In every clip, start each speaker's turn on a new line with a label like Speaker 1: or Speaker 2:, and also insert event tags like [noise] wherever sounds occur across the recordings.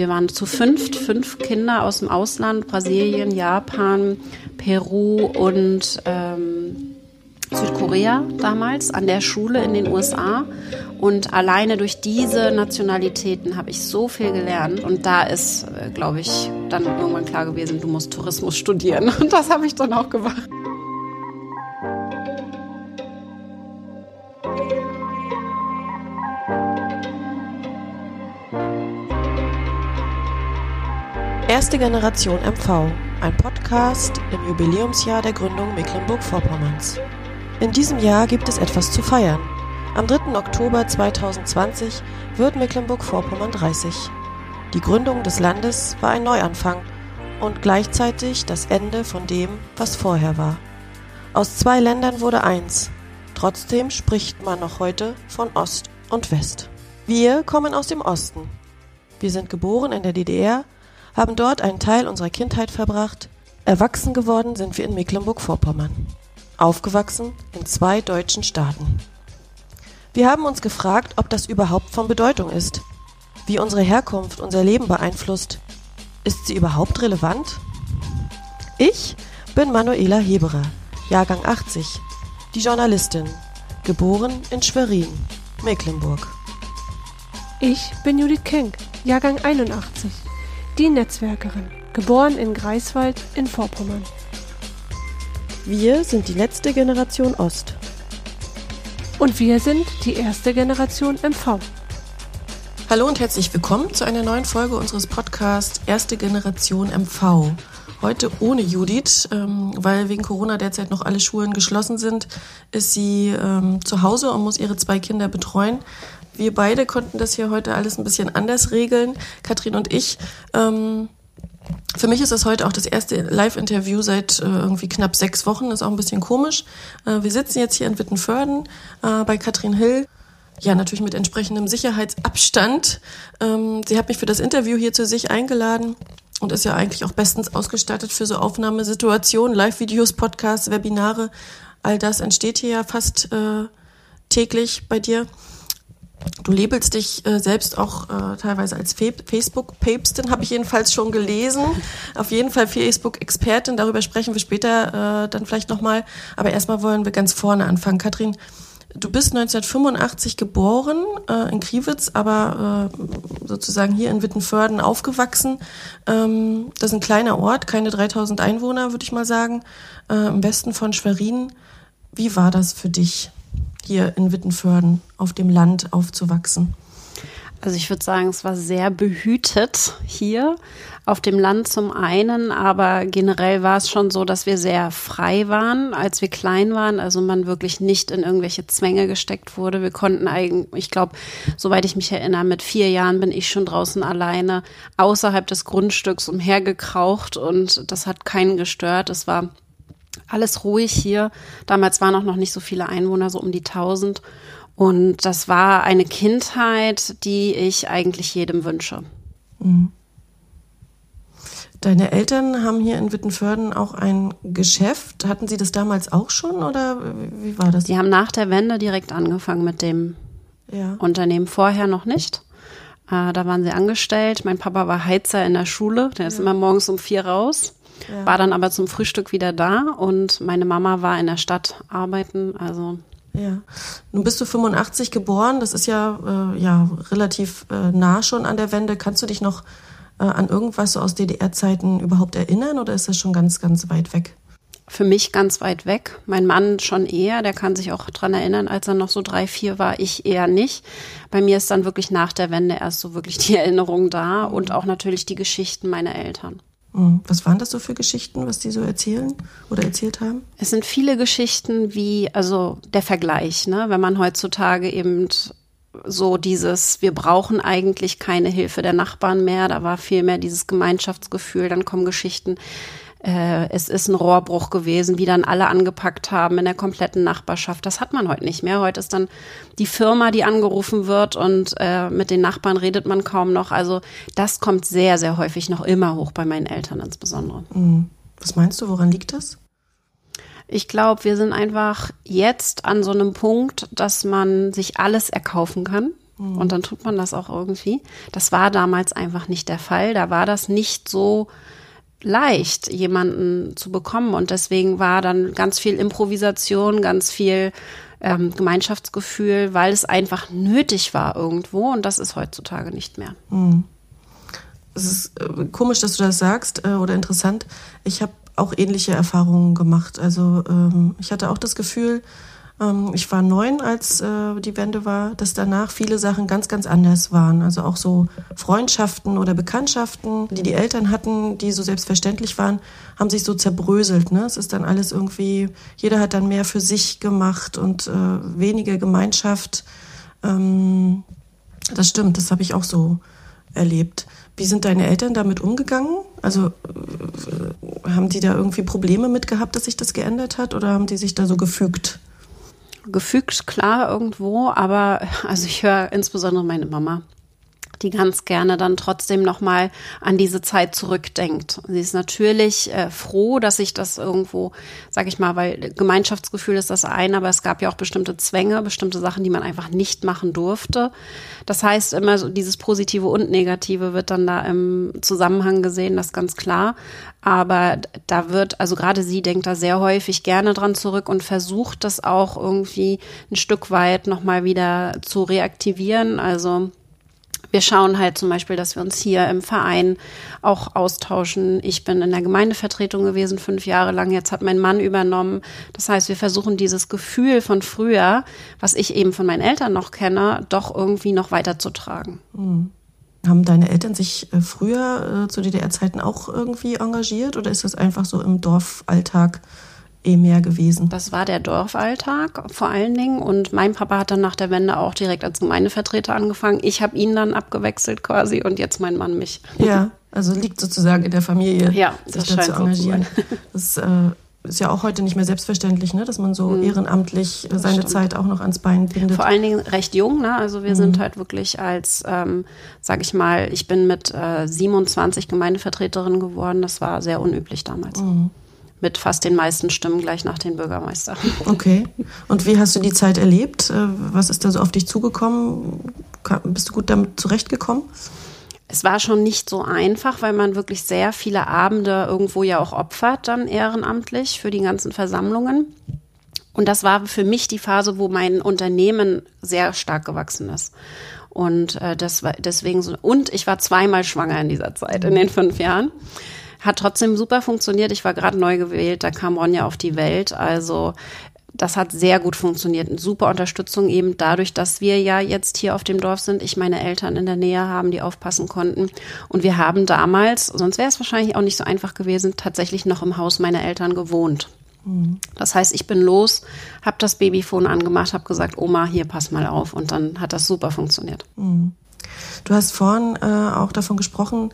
Speaker 1: Wir waren zu fünft, fünf Kinder aus dem Ausland, Brasilien, Japan, Peru und ähm, Südkorea damals an der Schule in den USA. Und alleine durch diese Nationalitäten habe ich so viel gelernt. Und da ist, äh, glaube ich, dann irgendwann klar gewesen, du musst Tourismus studieren. Und das habe ich dann auch gemacht.
Speaker 2: Erste Generation MV, ein Podcast im Jubiläumsjahr der Gründung Mecklenburg-Vorpommerns. In diesem Jahr gibt es etwas zu feiern. Am 3. Oktober 2020 wird Mecklenburg-Vorpommern 30. Die Gründung des Landes war ein Neuanfang und gleichzeitig das Ende von dem, was vorher war. Aus zwei Ländern wurde eins. Trotzdem spricht man noch heute von Ost und West. Wir kommen aus dem Osten. Wir sind geboren in der DDR haben dort einen Teil unserer Kindheit verbracht. Erwachsen geworden sind wir in Mecklenburg-Vorpommern. Aufgewachsen in zwei deutschen Staaten. Wir haben uns gefragt, ob das überhaupt von Bedeutung ist, wie unsere Herkunft unser Leben beeinflusst. Ist sie überhaupt relevant? Ich bin Manuela Heberer, Jahrgang 80, die Journalistin, geboren in Schwerin, Mecklenburg.
Speaker 3: Ich bin Judith Kenk, Jahrgang 81, die Netzwerkerin, geboren in Greifswald in Vorpommern.
Speaker 2: Wir sind die letzte Generation Ost.
Speaker 3: Und wir sind die erste Generation MV.
Speaker 2: Hallo und herzlich willkommen zu einer neuen Folge unseres Podcasts Erste Generation MV. Heute ohne Judith, ähm, weil wegen Corona derzeit noch alle Schulen geschlossen sind, ist sie ähm, zu Hause und muss ihre zwei Kinder betreuen. Wir beide konnten das hier heute alles ein bisschen anders regeln, Katrin und ich. Ähm, für mich ist das heute auch das erste Live-Interview seit äh, irgendwie knapp sechs Wochen. Ist auch ein bisschen komisch. Äh, wir sitzen jetzt hier in Wittenförden äh, bei Katrin Hill. Ja, natürlich mit entsprechendem Sicherheitsabstand. Ähm, sie hat mich für das Interview hier zu sich eingeladen und ist ja eigentlich auch bestens ausgestattet für so Aufnahmesituationen, Live-Videos, Podcasts, Webinare. All das entsteht hier ja fast äh, täglich bei dir. Du labelst dich äh, selbst auch äh, teilweise als Facebook-Päpstin, habe ich jedenfalls schon gelesen. Auf jeden Fall Facebook-Expertin, darüber sprechen wir später äh, dann vielleicht nochmal. Aber erstmal wollen wir ganz vorne anfangen. Katrin, du bist 1985 geboren äh, in Kriwitz, aber äh, sozusagen hier in Wittenförden aufgewachsen. Ähm, das ist ein kleiner Ort, keine 3000 Einwohner, würde ich mal sagen, äh, im Westen von Schwerin. Wie war das für dich? hier in Wittenförden auf dem Land aufzuwachsen?
Speaker 1: Also ich würde sagen, es war sehr behütet hier auf dem Land zum einen, aber generell war es schon so, dass wir sehr frei waren, als wir klein waren. Also man wirklich nicht in irgendwelche Zwänge gesteckt wurde. Wir konnten eigentlich, ich glaube, soweit ich mich erinnere, mit vier Jahren bin ich schon draußen alleine außerhalb des Grundstücks umhergekraucht und das hat keinen gestört. Es war alles ruhig hier. Damals waren auch noch nicht so viele Einwohner, so um die 1000. Und das war eine Kindheit, die ich eigentlich jedem wünsche. Mhm.
Speaker 2: Deine Eltern haben hier in Wittenförden auch ein Geschäft. Hatten sie das damals auch schon oder wie war das?
Speaker 1: Die haben nach der Wende direkt angefangen mit dem ja. Unternehmen, vorher noch nicht. Äh, da waren sie angestellt. Mein Papa war Heizer in der Schule, der ist ja. immer morgens um vier raus. Ja. War dann aber zum Frühstück wieder da und meine Mama war in der Stadt arbeiten, also.
Speaker 2: Ja. Nun bist du 85 geboren, das ist ja, äh, ja relativ äh, nah schon an der Wende. Kannst du dich noch äh, an irgendwas so aus DDR-Zeiten überhaupt erinnern oder ist das schon ganz, ganz weit weg?
Speaker 1: Für mich ganz weit weg. Mein Mann schon eher, der kann sich auch dran erinnern, als er noch so drei, vier war, ich eher nicht. Bei mir ist dann wirklich nach der Wende erst so wirklich die [laughs] Erinnerung da und auch natürlich die Geschichten meiner Eltern.
Speaker 2: Mhm. Was waren das so für Geschichten, was die so erzählen oder erzählt haben?
Speaker 1: Es sind viele Geschichten wie, also der Vergleich, ne? wenn man heutzutage eben so dieses, wir brauchen eigentlich keine Hilfe der Nachbarn mehr, da war viel mehr dieses Gemeinschaftsgefühl, dann kommen Geschichten, äh, es ist ein Rohrbruch gewesen, wie dann alle angepackt haben in der kompletten Nachbarschaft. Das hat man heute nicht mehr. Heute ist dann die Firma, die angerufen wird und äh, mit den Nachbarn redet man kaum noch. Also das kommt sehr, sehr häufig noch immer hoch bei meinen Eltern insbesondere.
Speaker 2: Mhm. Was meinst du, woran liegt das?
Speaker 1: Ich glaube, wir sind einfach jetzt an so einem Punkt, dass man sich alles erkaufen kann. Mhm. Und dann tut man das auch irgendwie. Das war damals einfach nicht der Fall. Da war das nicht so leicht, jemanden zu bekommen. Und deswegen war dann ganz viel Improvisation, ganz viel ähm, Gemeinschaftsgefühl, weil es einfach nötig war irgendwo. Und das ist heutzutage nicht mehr.
Speaker 2: Mhm. Es ist äh, komisch, dass du das sagst äh, oder interessant. Ich habe auch ähnliche Erfahrungen gemacht. Also ähm, ich hatte auch das Gefühl, ähm, ich war neun, als äh, die Wende war, dass danach viele Sachen ganz, ganz anders waren. Also auch so Freundschaften oder Bekanntschaften, die die Eltern hatten, die so selbstverständlich waren, haben sich so zerbröselt. Ne? Es ist dann alles irgendwie, jeder hat dann mehr für sich gemacht und äh, weniger Gemeinschaft. Ähm, das stimmt, das habe ich auch so erlebt. Wie sind deine Eltern damit umgegangen? Also äh, haben die da irgendwie Probleme mit gehabt, dass sich das geändert hat oder haben die sich da so gefügt?
Speaker 1: gefügt, klar, irgendwo, aber also ich höre insbesondere meine Mama die ganz gerne dann trotzdem nochmal an diese Zeit zurückdenkt. Sie ist natürlich äh, froh, dass ich das irgendwo, sag ich mal, weil Gemeinschaftsgefühl ist das eine, aber es gab ja auch bestimmte Zwänge, bestimmte Sachen, die man einfach nicht machen durfte. Das heißt, immer so dieses Positive und Negative wird dann da im Zusammenhang gesehen, das ist ganz klar. Aber da wird, also gerade sie denkt da sehr häufig gerne dran zurück und versucht das auch irgendwie ein Stück weit nochmal wieder zu reaktivieren. Also wir schauen halt zum Beispiel, dass wir uns hier im Verein auch austauschen. Ich bin in der Gemeindevertretung gewesen, fünf Jahre lang. Jetzt hat mein Mann übernommen. Das heißt, wir versuchen dieses Gefühl von früher, was ich eben von meinen Eltern noch kenne, doch irgendwie noch weiterzutragen.
Speaker 2: Mhm. Haben deine Eltern sich äh, früher äh, zu DDR-Zeiten auch irgendwie engagiert oder ist das einfach so im Dorfalltag eh mehr gewesen.
Speaker 1: Das war der Dorfalltag vor allen Dingen. Und mein Papa hat dann nach der Wende auch direkt als Gemeindevertreter angefangen. Ich habe ihn dann abgewechselt quasi und jetzt mein Mann mich.
Speaker 2: Ja, also liegt sozusagen in der Familie,
Speaker 1: ja, sich
Speaker 2: das da zu engagieren. [laughs] das äh, ist ja auch heute nicht mehr selbstverständlich, ne? dass man so mhm. ehrenamtlich das seine stimmt. Zeit auch noch ans Bein bindet.
Speaker 1: Vor allen Dingen recht jung. Ne? Also wir mhm. sind halt wirklich als, ähm, sag ich mal, ich bin mit äh, 27 Gemeindevertreterin geworden. Das war sehr unüblich damals. Mhm mit fast den meisten Stimmen gleich nach den Bürgermeister.
Speaker 2: Okay. Und wie hast du die Zeit erlebt? Äh, was ist da so auf dich zugekommen? Bist du gut damit zurechtgekommen?
Speaker 1: Es war schon nicht so einfach, weil man wirklich sehr viele Abende irgendwo ja auch opfert, dann ehrenamtlich für die ganzen Versammlungen. Und das war für mich die Phase, wo mein Unternehmen sehr stark gewachsen ist. Und äh, das war deswegen so. Und ich war zweimal schwanger in dieser Zeit, in den fünf Jahren. Hat trotzdem super funktioniert. Ich war gerade neu gewählt, da kam Ronja auf die Welt. Also das hat sehr gut funktioniert. Eine super Unterstützung eben dadurch, dass wir ja jetzt hier auf dem Dorf sind, ich meine Eltern in der Nähe haben, die aufpassen konnten. Und wir haben damals, sonst wäre es wahrscheinlich auch nicht so einfach gewesen, tatsächlich noch im Haus meiner Eltern gewohnt. Mhm. Das heißt, ich bin los, habe das Babyphone angemacht, habe gesagt, Oma, hier pass mal auf. Und dann hat das super funktioniert.
Speaker 2: Mhm. Du hast vorhin äh, auch davon gesprochen,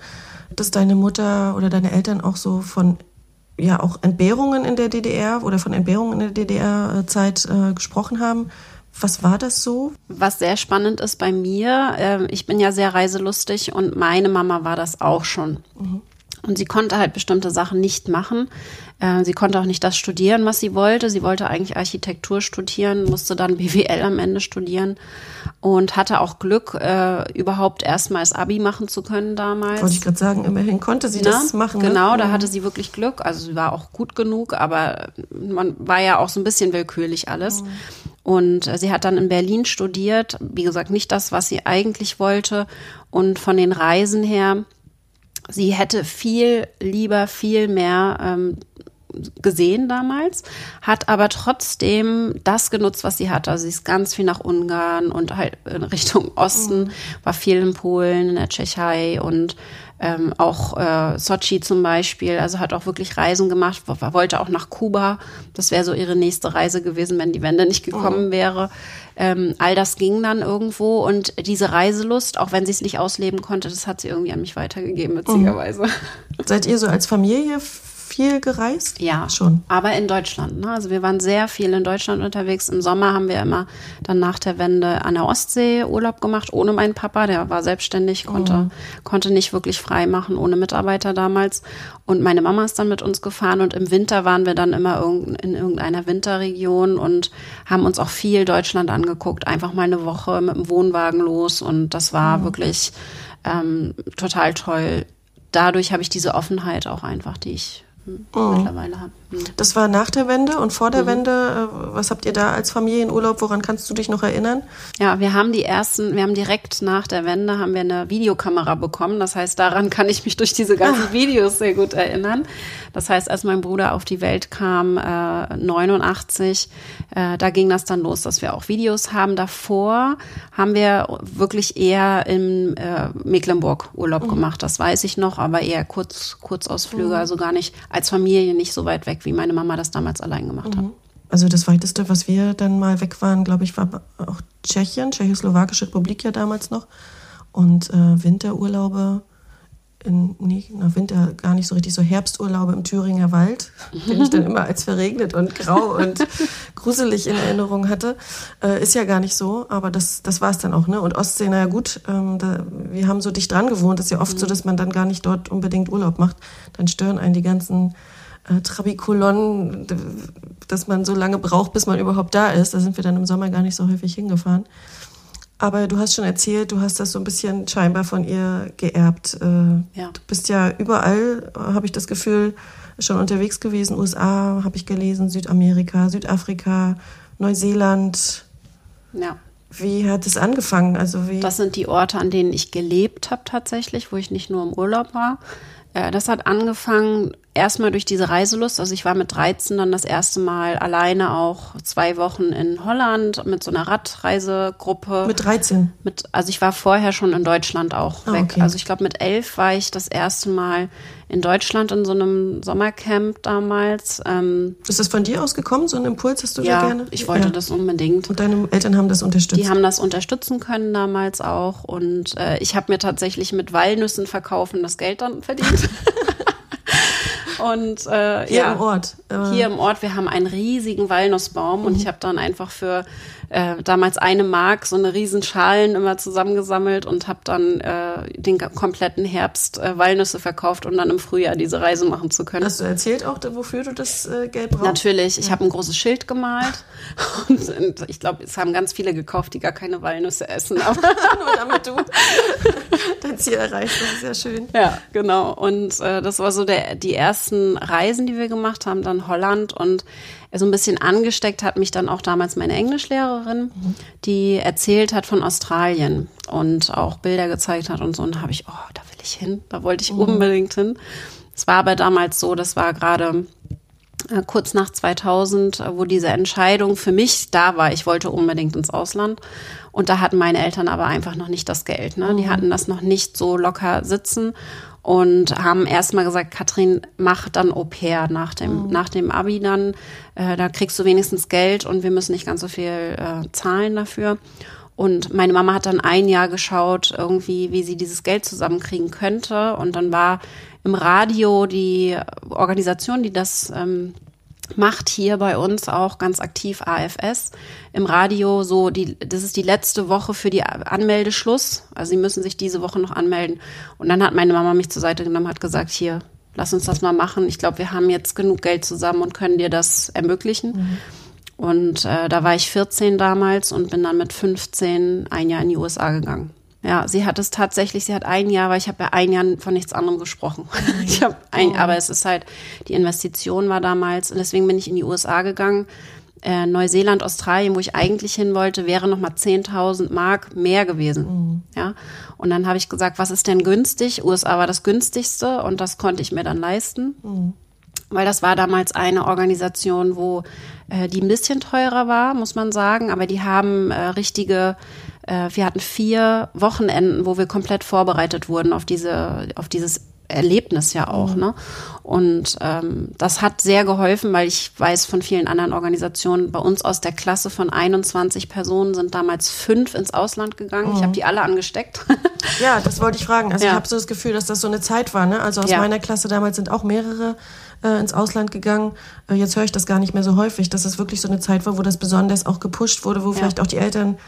Speaker 2: dass deine Mutter oder deine Eltern auch so von ja auch Entbehrungen in der DDR oder von Entbehrungen in der DDR-Zeit äh, gesprochen haben. Was war das so?
Speaker 1: Was sehr spannend ist bei mir, äh, ich bin ja sehr reiselustig und meine Mama war das auch schon. Mhm. Und sie konnte halt bestimmte Sachen nicht machen. Äh, sie konnte auch nicht das studieren, was sie wollte. Sie wollte eigentlich Architektur studieren, musste dann [laughs] BWL am Ende studieren und hatte auch Glück, äh, überhaupt erstmal das Abi machen zu können damals.
Speaker 2: Wollte ich gerade sagen, immerhin konnte sie Na, das machen.
Speaker 1: Ne? Genau, da hatte sie wirklich Glück. Also sie war auch gut genug, aber man war ja auch so ein bisschen willkürlich alles. Mhm. Und äh, sie hat dann in Berlin studiert. Wie gesagt, nicht das, was sie eigentlich wollte. Und von den Reisen her sie hätte viel lieber, viel mehr ähm, gesehen damals, hat aber trotzdem das genutzt, was sie hatte. Also sie ist ganz viel nach Ungarn und halt in Richtung Osten, mhm. war viel in Polen, in der Tschechei und ähm, auch äh, Sochi zum Beispiel. Also hat auch wirklich Reisen gemacht, wollte auch nach Kuba. Das wäre so ihre nächste Reise gewesen, wenn die Wende nicht gekommen mhm. wäre. Ähm, all das ging dann irgendwo und diese Reiselust, auch wenn sie es nicht ausleben konnte, das hat sie irgendwie an mich weitergegeben, witzigerweise. Mhm.
Speaker 2: Seid ihr so als Familie viel gereist?
Speaker 1: Ja, schon. Aber in Deutschland. Ne? Also wir waren sehr viel in Deutschland unterwegs. Im Sommer haben wir immer dann nach der Wende an der Ostsee Urlaub gemacht, ohne meinen Papa. Der war selbstständig, konnte, oh. konnte nicht wirklich frei machen, ohne Mitarbeiter damals. Und meine Mama ist dann mit uns gefahren und im Winter waren wir dann immer in irgendeiner Winterregion und haben uns auch viel Deutschland angeguckt. Einfach mal eine Woche mit dem Wohnwagen los und das war oh. wirklich ähm, total toll. Dadurch habe ich diese Offenheit auch einfach, die ich oh. mittlerweile habe.
Speaker 2: Mhm. Das war nach der Wende und vor der mhm. Wende. Äh, was habt ihr da als Familienurlaub? Woran kannst du dich noch erinnern?
Speaker 1: Ja, wir haben die ersten, wir haben direkt nach der Wende haben wir eine Videokamera bekommen. Das heißt, daran kann ich mich durch diese ganzen ah. Videos sehr gut erinnern. Das heißt, als mein Bruder auf die Welt kam, äh, 89, äh, da ging das dann los, dass wir auch Videos haben. Davor haben wir wirklich eher im äh, Mecklenburg Urlaub mhm. gemacht. Das weiß ich noch, aber eher kurz, Kurzausflüge, mhm. also gar nicht als Familie nicht so weit weg wie meine Mama das damals allein gemacht mhm. hat.
Speaker 2: Also das weiteste, was wir dann mal weg waren, glaube ich, war auch Tschechien, Tschechoslowakische Republik ja damals noch. Und äh, Winterurlaube, in, nee, na, Winter gar nicht so richtig, so Herbsturlaube im Thüringer Wald, den ich dann immer als verregnet und grau und [laughs] gruselig in Erinnerung hatte. Äh, ist ja gar nicht so, aber das, das war es dann auch. Ne? Und Ostsee, naja gut, ähm, da, wir haben so dicht dran gewohnt. Ist ja oft mhm. so, dass man dann gar nicht dort unbedingt Urlaub macht. Dann stören einen die ganzen äh, Trabikolonnen, dass man so lange braucht, bis man überhaupt da ist. Da sind wir dann im Sommer gar nicht so häufig hingefahren. Aber du hast schon erzählt, du hast das so ein bisschen scheinbar von ihr geerbt. Äh, ja. Du bist ja überall, habe ich das Gefühl, schon unterwegs gewesen. USA habe ich gelesen, Südamerika, Südafrika, Neuseeland. Ja. Wie hat es angefangen? Also wie
Speaker 1: das sind die Orte, an denen ich gelebt habe tatsächlich, wo ich nicht nur im Urlaub war. Äh, das hat angefangen erstmal durch diese Reiselust. Also ich war mit 13 dann das erste Mal alleine auch zwei Wochen in Holland mit so einer Radreisegruppe.
Speaker 2: Mit 13?
Speaker 1: Mit, also ich war vorher schon in Deutschland auch ah, weg. Okay. Also ich glaube mit elf war ich das erste Mal in Deutschland in so einem Sommercamp damals.
Speaker 2: Ähm, Ist das von dir ausgekommen, so ein Impuls hast du
Speaker 1: ja,
Speaker 2: da gerne?
Speaker 1: ich wollte ja. das unbedingt.
Speaker 2: Und deine Eltern haben das unterstützt?
Speaker 1: Die haben das unterstützen können damals auch. Und äh, ich habe mir tatsächlich mit Walnüssen verkaufen das Geld dann verdient. [laughs] Und äh,
Speaker 2: hier
Speaker 1: ja,
Speaker 2: im Ort.
Speaker 1: Äh. Hier im Ort, wir haben einen riesigen Walnussbaum mhm. und ich habe dann einfach für äh, damals eine Mark so eine riesen Schalen immer zusammengesammelt und habe dann äh, den kompletten Herbst äh, Walnüsse verkauft, um dann im Frühjahr diese Reise machen zu können.
Speaker 2: Hast du erzählt auch, wofür du das äh, Geld brauchst?
Speaker 1: Natürlich. Ich ja. habe ein großes Schild gemalt [laughs] und, und ich glaube, es haben ganz viele gekauft, die gar keine Walnüsse essen. Aber [laughs]
Speaker 2: Nur damit du [laughs] dein Ziel erreichst. Das ist ja schön.
Speaker 1: Ja, genau. Und äh, das war so der, die ersten Reisen, die wir gemacht haben, dann Holland und so ein bisschen angesteckt hat mich dann auch damals meine Englischlehrerin, die erzählt hat von Australien und auch Bilder gezeigt hat und so. Und da habe ich, oh, da will ich hin, da wollte ich mhm. unbedingt hin. Es war aber damals so, das war gerade äh, kurz nach 2000, wo diese Entscheidung für mich da war. Ich wollte unbedingt ins Ausland. Und da hatten meine Eltern aber einfach noch nicht das Geld. Ne? Die mhm. hatten das noch nicht so locker sitzen und haben erstmal gesagt, Katrin, mach dann Au pair nach dem, mhm. nach dem Abi dann. Äh, da kriegst du wenigstens Geld und wir müssen nicht ganz so viel äh, zahlen dafür. Und meine Mama hat dann ein Jahr geschaut, irgendwie, wie sie dieses Geld zusammenkriegen könnte. Und dann war im Radio die Organisation, die das ähm, macht hier bei uns auch ganz aktiv AFS im Radio. So die das ist die letzte Woche für die Anmeldeschluss. Also sie müssen sich diese Woche noch anmelden. Und dann hat meine Mama mich zur Seite genommen hat gesagt hier lass uns das mal machen. Ich glaube wir haben jetzt genug Geld zusammen und können dir das ermöglichen. Mhm. und äh, da war ich 14 damals und bin dann mit 15 ein Jahr in die USA gegangen ja, sie hat es tatsächlich, sie hat ein Jahr, weil ich habe ja ein Jahr von nichts anderem gesprochen. [laughs] Ich habe ein, oh. aber es ist halt, die Investition war damals und deswegen bin ich in die USA gegangen. Äh, Neuseeland, Australien, wo ich eigentlich hin wollte, wäre nochmal 10.000 Mark mehr gewesen. Mhm. Ja, und dann habe ich gesagt, was ist denn günstig? USA war das günstigste und das konnte ich mir dann leisten. Mhm. Weil das war damals eine Organisation, wo äh, die ein bisschen teurer war, muss man sagen, aber die haben äh, richtige äh, wir hatten vier Wochenenden, wo wir komplett vorbereitet wurden auf diese, auf dieses Erlebnis ja auch. Mhm. Ne? Und ähm, das hat sehr geholfen, weil ich weiß von vielen anderen Organisationen, bei uns aus der Klasse von 21 Personen sind damals fünf ins Ausland gegangen. Mhm. Ich habe die alle angesteckt. [laughs]
Speaker 2: ja, das wollte ich fragen. Also ja. ich habe so das Gefühl, dass das so eine Zeit war. Ne? Also aus ja. meiner Klasse damals sind auch mehrere äh, ins Ausland gegangen. Äh, jetzt höre ich das gar nicht mehr so häufig, dass es wirklich so eine Zeit war, wo das besonders auch gepusht wurde, wo ja. vielleicht auch die Eltern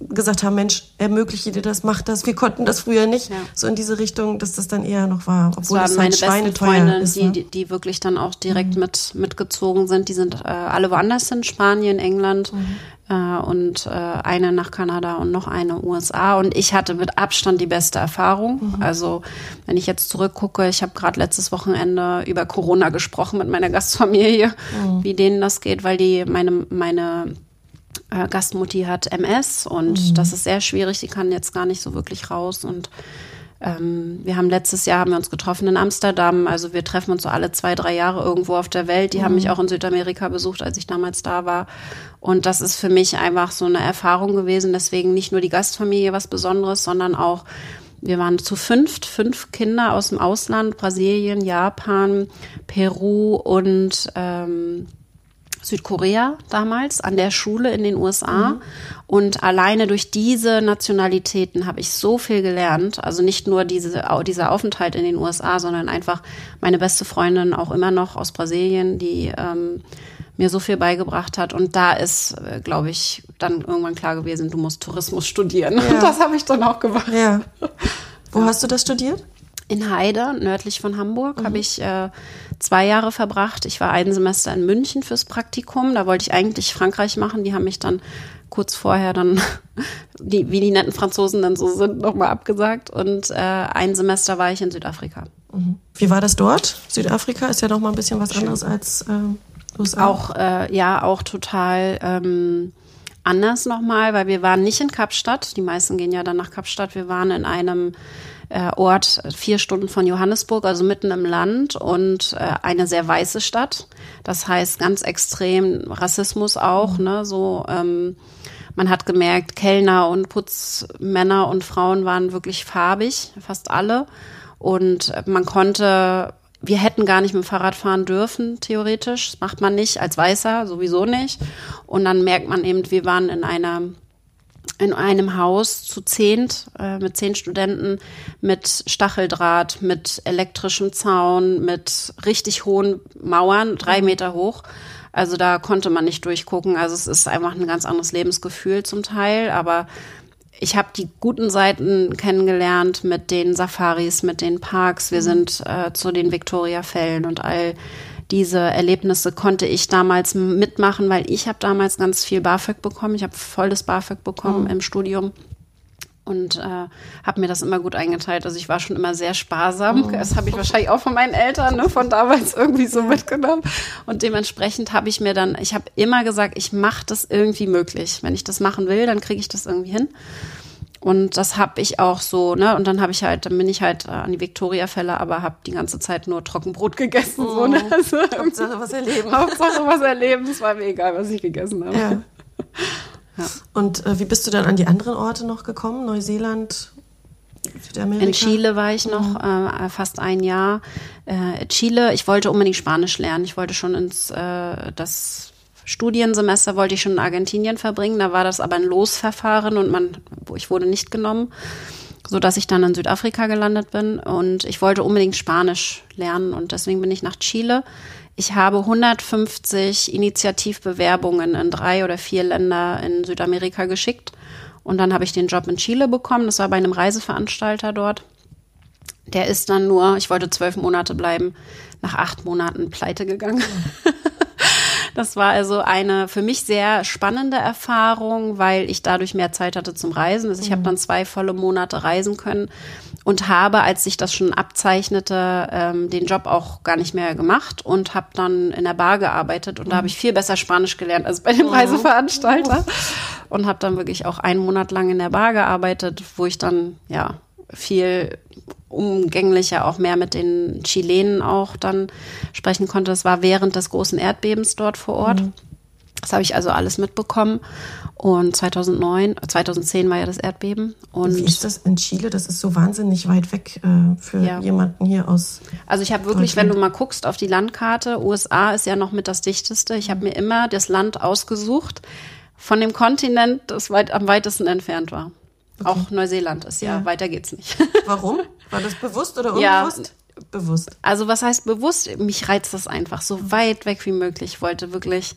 Speaker 2: gesagt haben, Mensch, ermögliche dir das, mach das. Wir konnten das früher nicht. Ja. So in diese Richtung, dass das dann eher noch war.
Speaker 1: Obwohl das, es halt meine besten Freunde, ist, die, die, die wirklich dann auch direkt mhm. mit mitgezogen sind. Die sind äh, alle woanders in Spanien, England mhm. äh, und äh, eine nach Kanada und noch eine USA. Und ich hatte mit Abstand die beste Erfahrung. Mhm. Also wenn ich jetzt zurückgucke, ich habe gerade letztes Wochenende über Corona gesprochen mit meiner Gastfamilie, mhm. wie denen das geht, weil die meine meine äh, Gastmutti hat MS und mhm. das ist sehr schwierig. Sie kann jetzt gar nicht so wirklich raus und ähm, wir haben letztes Jahr haben wir uns getroffen in Amsterdam. Also wir treffen uns so alle zwei, drei Jahre irgendwo auf der Welt. Die mhm. haben mich auch in Südamerika besucht, als ich damals da war. Und das ist für mich einfach so eine Erfahrung gewesen. Deswegen nicht nur die Gastfamilie was Besonderes, sondern auch wir waren zu fünft, fünf Kinder aus dem Ausland, Brasilien, Japan, Peru und ähm, Südkorea damals an der Schule in den USA. Mhm. Und alleine durch diese Nationalitäten habe ich so viel gelernt. Also nicht nur diese, dieser Aufenthalt in den USA, sondern einfach meine beste Freundin auch immer noch aus Brasilien, die ähm, mir so viel beigebracht hat. Und da ist, äh, glaube ich, dann irgendwann klar gewesen, du musst Tourismus studieren. [laughs] Ja. Und das habe ich dann auch gemacht.
Speaker 2: Ja. [laughs] Wo hast du das studiert?
Speaker 1: In Heide, nördlich von Hamburg, mhm. habe ich äh, zwei Jahre verbracht. Ich war ein Semester in München fürs Praktikum. Da wollte ich eigentlich Frankreich machen. Die haben mich dann kurz vorher dann, [laughs] die, wie die netten Franzosen dann so sind, nochmal abgesagt. Und äh, ein Semester war ich in Südafrika.
Speaker 2: Mhm. Wie war das dort? Südafrika ist ja noch mal ein bisschen was Schön. anderes als äh, USA.
Speaker 1: Auch, äh, ja, auch total ähm, anders nochmal, weil wir waren nicht in Kapstadt. Die meisten gehen ja dann nach Kapstadt. Wir waren in einem äh, Ort vier Stunden von Johannesburg, also mitten im Land und äh, eine sehr weiße Stadt. Das heißt ganz extrem Rassismus auch, mhm. ne, so. Ähm, man hat gemerkt, Kellner und Putzmänner und Frauen waren wirklich farbig, fast alle. Und man konnte, wir hätten gar nicht mit dem Fahrrad fahren dürfen, theoretisch. Das macht man nicht, als Weißer sowieso nicht. Und dann merkt man eben, wir waren in einer in einem Haus zu zehnt, äh, mit zehn Studenten, mit Stacheldraht, mit elektrischem Zaun, mit richtig hohen Mauern, drei mhm. Meter hoch. Also da konnte man nicht durchgucken. Also es ist einfach ein ganz anderes Lebensgefühl zum Teil. Aber ich habe die guten Seiten kennengelernt mit den Safaris, mit den Parks. Wir mhm. sind äh, zu den Victoria-Fällen und all diese Erlebnisse konnte ich damals mitmachen, weil ich habe damals ganz viel BAföG bekommen. Ich habe voll das BAföG bekommen oh. im Studium und äh, habe mir das immer gut eingeteilt. Also ich war schon immer sehr sparsam. Oh. Das habe ich wahrscheinlich auch von meinen Eltern ne, von damals irgendwie so mitgenommen. Und dementsprechend habe ich mir dann, ich habe immer gesagt, ich mache das irgendwie möglich. Wenn ich das machen will, dann kriege ich das irgendwie hin. Und das habe ich auch so, ne? Und dann habe ich halt, dann bin ich halt äh, an die Victoria-Fälle, aber habe die ganze Zeit nur Trockenbrot gegessen. Oh. So, ne? [laughs]
Speaker 2: also, Hauptsache was erleben.
Speaker 1: Hauptsache was erleben. Es war mir egal, was ich gegessen habe.
Speaker 2: Ja. [laughs] ja. Und äh, wie bist du dann an die anderen Orte noch gekommen? Neuseeland,
Speaker 1: Südamerika? In Chile war ich noch mhm. äh, fast ein Jahr. Äh, Chile, ich wollte unbedingt Spanisch lernen. Ich wollte schon ins äh, das Studiensemester wollte ich schon in Argentinien verbringen. Da war das aber ein Losverfahren und man, ich wurde nicht genommen, so dass ich dann in Südafrika gelandet bin. Und ich wollte unbedingt Spanisch lernen und deswegen bin ich nach Chile. Ich habe 150 Initiativbewerbungen in drei oder vier Länder in Südamerika geschickt. Und dann habe ich den Job in Chile bekommen. Das war bei einem Reiseveranstalter dort. Der ist dann nur, ich wollte zwölf Monate bleiben, nach acht Monaten pleite gegangen. [laughs] Das war also eine für mich sehr spannende Erfahrung, weil ich dadurch mehr Zeit hatte zum Reisen. Also ich mhm. habe dann zwei volle Monate reisen können und habe, als sich das schon abzeichnete, ähm, den Job auch gar nicht mehr gemacht und habe dann in der Bar gearbeitet und mhm. da habe ich viel besser Spanisch gelernt als bei dem mhm. Reiseveranstalter und habe dann wirklich auch einen Monat lang in der Bar gearbeitet, wo ich dann ja viel umgänglicher auch mehr mit den Chilenen auch dann sprechen konnte. Das war während des großen Erdbebens dort vor Ort. Mhm. Das habe ich also alles mitbekommen. Und 2009, 2010 war ja das Erdbeben. Und
Speaker 2: Wie ist das in Chile? Das ist so wahnsinnig weit weg äh, für ja. jemanden hier aus.
Speaker 1: Also ich habe wirklich, wenn du mal guckst auf die Landkarte, USA ist ja noch mit das dichteste. Ich habe mir immer das Land ausgesucht von dem Kontinent, das weit am weitesten entfernt war. Okay. Auch Neuseeland ist ja, ja, weiter geht's nicht. [laughs]
Speaker 2: Warum? [laughs] War das bewusst oder unbewusst? bewusst.
Speaker 1: Also was heißt bewusst? Mich reizt das einfach so weit weg wie möglich. Ich wollte wirklich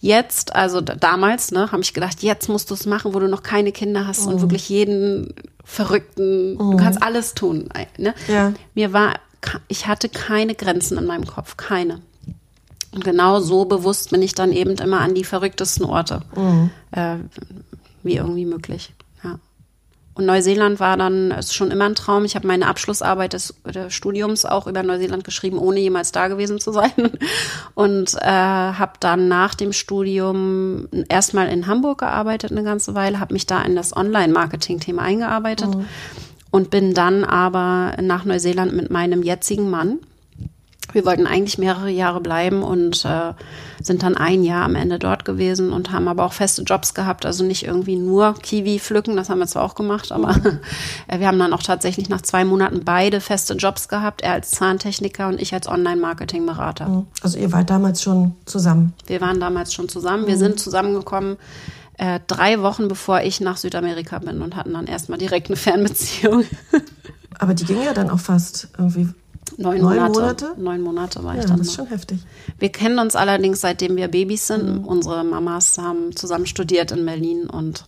Speaker 1: jetzt, also damals, ne, habe ich gedacht, jetzt musst du es machen, wo du noch keine Kinder hast und wirklich jeden verrückten, du kannst alles tun. Ne?
Speaker 2: Ja.
Speaker 1: Mir war, ich hatte keine Grenzen in meinem Kopf, keine. Und genau so bewusst bin ich dann eben immer an die verrücktesten Orte, äh, wie irgendwie möglich. Und Neuseeland war dann ist schon immer ein Traum. Ich habe meine Abschlussarbeit des, des Studiums auch über Neuseeland geschrieben, ohne jemals da gewesen zu sein. [laughs] Und äh, habe dann nach dem Studium erstmal in Hamburg gearbeitet eine ganze Weile, habe mich da in das Online-Marketing-Thema eingearbeitet und bin dann aber nach Neuseeland mit meinem jetzigen Mann. Wir wollten eigentlich mehrere Jahre bleiben und äh, sind dann ein Jahr am Ende dort gewesen und haben aber auch feste Jobs gehabt. Also nicht irgendwie nur Kiwi pflücken, das haben wir zwar auch gemacht, aber [laughs] äh, wir haben dann auch tatsächlich nach zwei Monaten beide feste Jobs gehabt. Er als Zahntechniker und ich als Online-Marketing-Berater.
Speaker 2: Also ihr wart damals schon zusammen.
Speaker 1: Wir waren damals schon zusammen. Wir sind zusammengekommen äh, drei Wochen bevor ich nach Südamerika bin und hatten dann erstmal direkt eine Fernbeziehung. [laughs]
Speaker 2: Aber die ging ja dann auch fast irgendwie.
Speaker 1: Neun,
Speaker 2: Neun
Speaker 1: Monate.
Speaker 2: Monate?
Speaker 1: Neun Monate war
Speaker 2: Ja,
Speaker 1: ich dann.
Speaker 2: das ist schon heftig.
Speaker 1: Wir kennen uns allerdings seitdem wir Babys sind.
Speaker 2: Mhm.
Speaker 1: Unsere Mamas haben zusammen studiert in Berlin und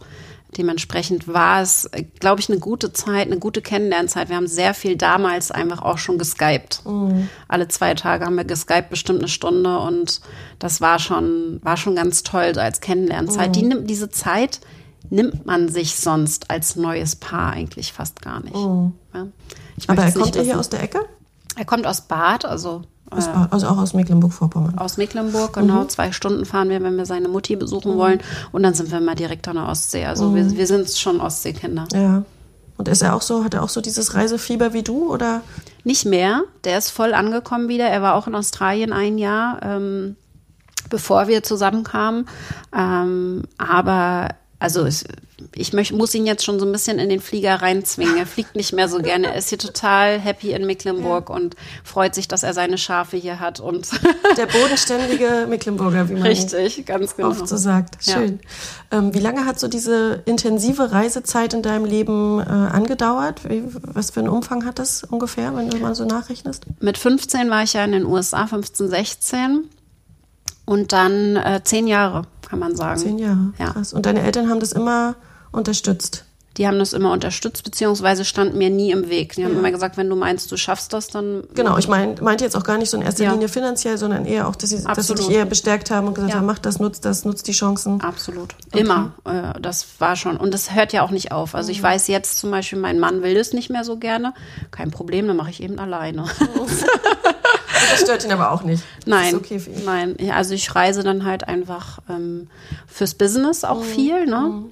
Speaker 1: dementsprechend war es, glaube ich, eine gute Zeit, eine gute Kennenlernzeit. Wir haben sehr viel damals einfach auch schon geskypt.
Speaker 2: Mhm.
Speaker 1: Alle zwei Tage haben wir geskypt, bestimmt eine Stunde und das war schon, war schon ganz toll so als Kennenlernzeit.
Speaker 2: Mhm.
Speaker 1: Die nimmt, diese Zeit nimmt man sich sonst als neues Paar eigentlich fast gar nicht. Ja. Ich
Speaker 2: Mhm. Aber er kommt
Speaker 1: nicht
Speaker 2: ja hier aus der Ecke?
Speaker 1: Er kommt aus Bad, also
Speaker 2: Aus, also auch aus Mecklenburg-Vorpommern.
Speaker 1: aus Mecklenburg, genau.
Speaker 2: Mhm.
Speaker 1: Zwei Stunden fahren wir, wenn wir seine Mutti besuchen wollen. Und dann sind wir mal direkt an der Ostsee. Also
Speaker 2: Mhm.
Speaker 1: wir, wir sind schon Ostseekinder.
Speaker 2: Ja. Und ist er auch so, hat er auch so dieses Reisefieber wie du oder?
Speaker 1: Nicht mehr. Der ist voll angekommen wieder. Er war auch in Australien ein Jahr, ähm, bevor wir zusammenkamen. Ähm, aber also es, ich möcht, muss ihn jetzt schon so ein bisschen in den Flieger reinzwingen. Er fliegt nicht mehr so gerne. Er ist hier total happy in Mecklenburg und freut sich, dass er seine Schafe hier hat. Und [laughs]
Speaker 2: Der bodenständige Mecklenburger, wie man
Speaker 1: richtig, ganz genau.
Speaker 2: oft so sagt.
Speaker 1: Ja.
Speaker 2: Schön. Ähm, wie lange hat so diese intensive Reisezeit in deinem Leben äh, angedauert? Wie, was für einen Umfang hat das ungefähr, wenn du mal so nachrechnest?
Speaker 1: Mit 15 war ich ja in den USA, 15, 16. Und dann äh, zehn Jahre, kann man sagen.
Speaker 2: Zehn Jahre.
Speaker 1: Ja.
Speaker 2: Krass. Und deine Eltern haben das immer unterstützt.
Speaker 1: Die haben das immer unterstützt, beziehungsweise standen mir nie im Weg. Die haben immer gesagt, wenn du meinst, du schaffst das, dann.
Speaker 2: Genau, ich mein, meinte jetzt auch gar nicht so in erster
Speaker 1: Ja.
Speaker 2: Linie finanziell, sondern eher auch, dass sie, dass sie dich eher bestärkt haben und gesagt
Speaker 1: Ja.
Speaker 2: haben, mach das, nutzt das, nutzt die Chancen.
Speaker 1: Absolut. Immer. Äh, das war schon. Und das hört ja auch nicht auf. Also ich
Speaker 2: Mhm.
Speaker 1: weiß jetzt zum Beispiel, mein Mann will das nicht mehr so gerne. Kein Problem, dann mache ich eben alleine. [laughs]
Speaker 2: Das stört ihn aber auch nicht.
Speaker 1: Nein,
Speaker 2: okay
Speaker 1: nein. Also ich reise dann halt einfach ähm, fürs Business auch viel, ne?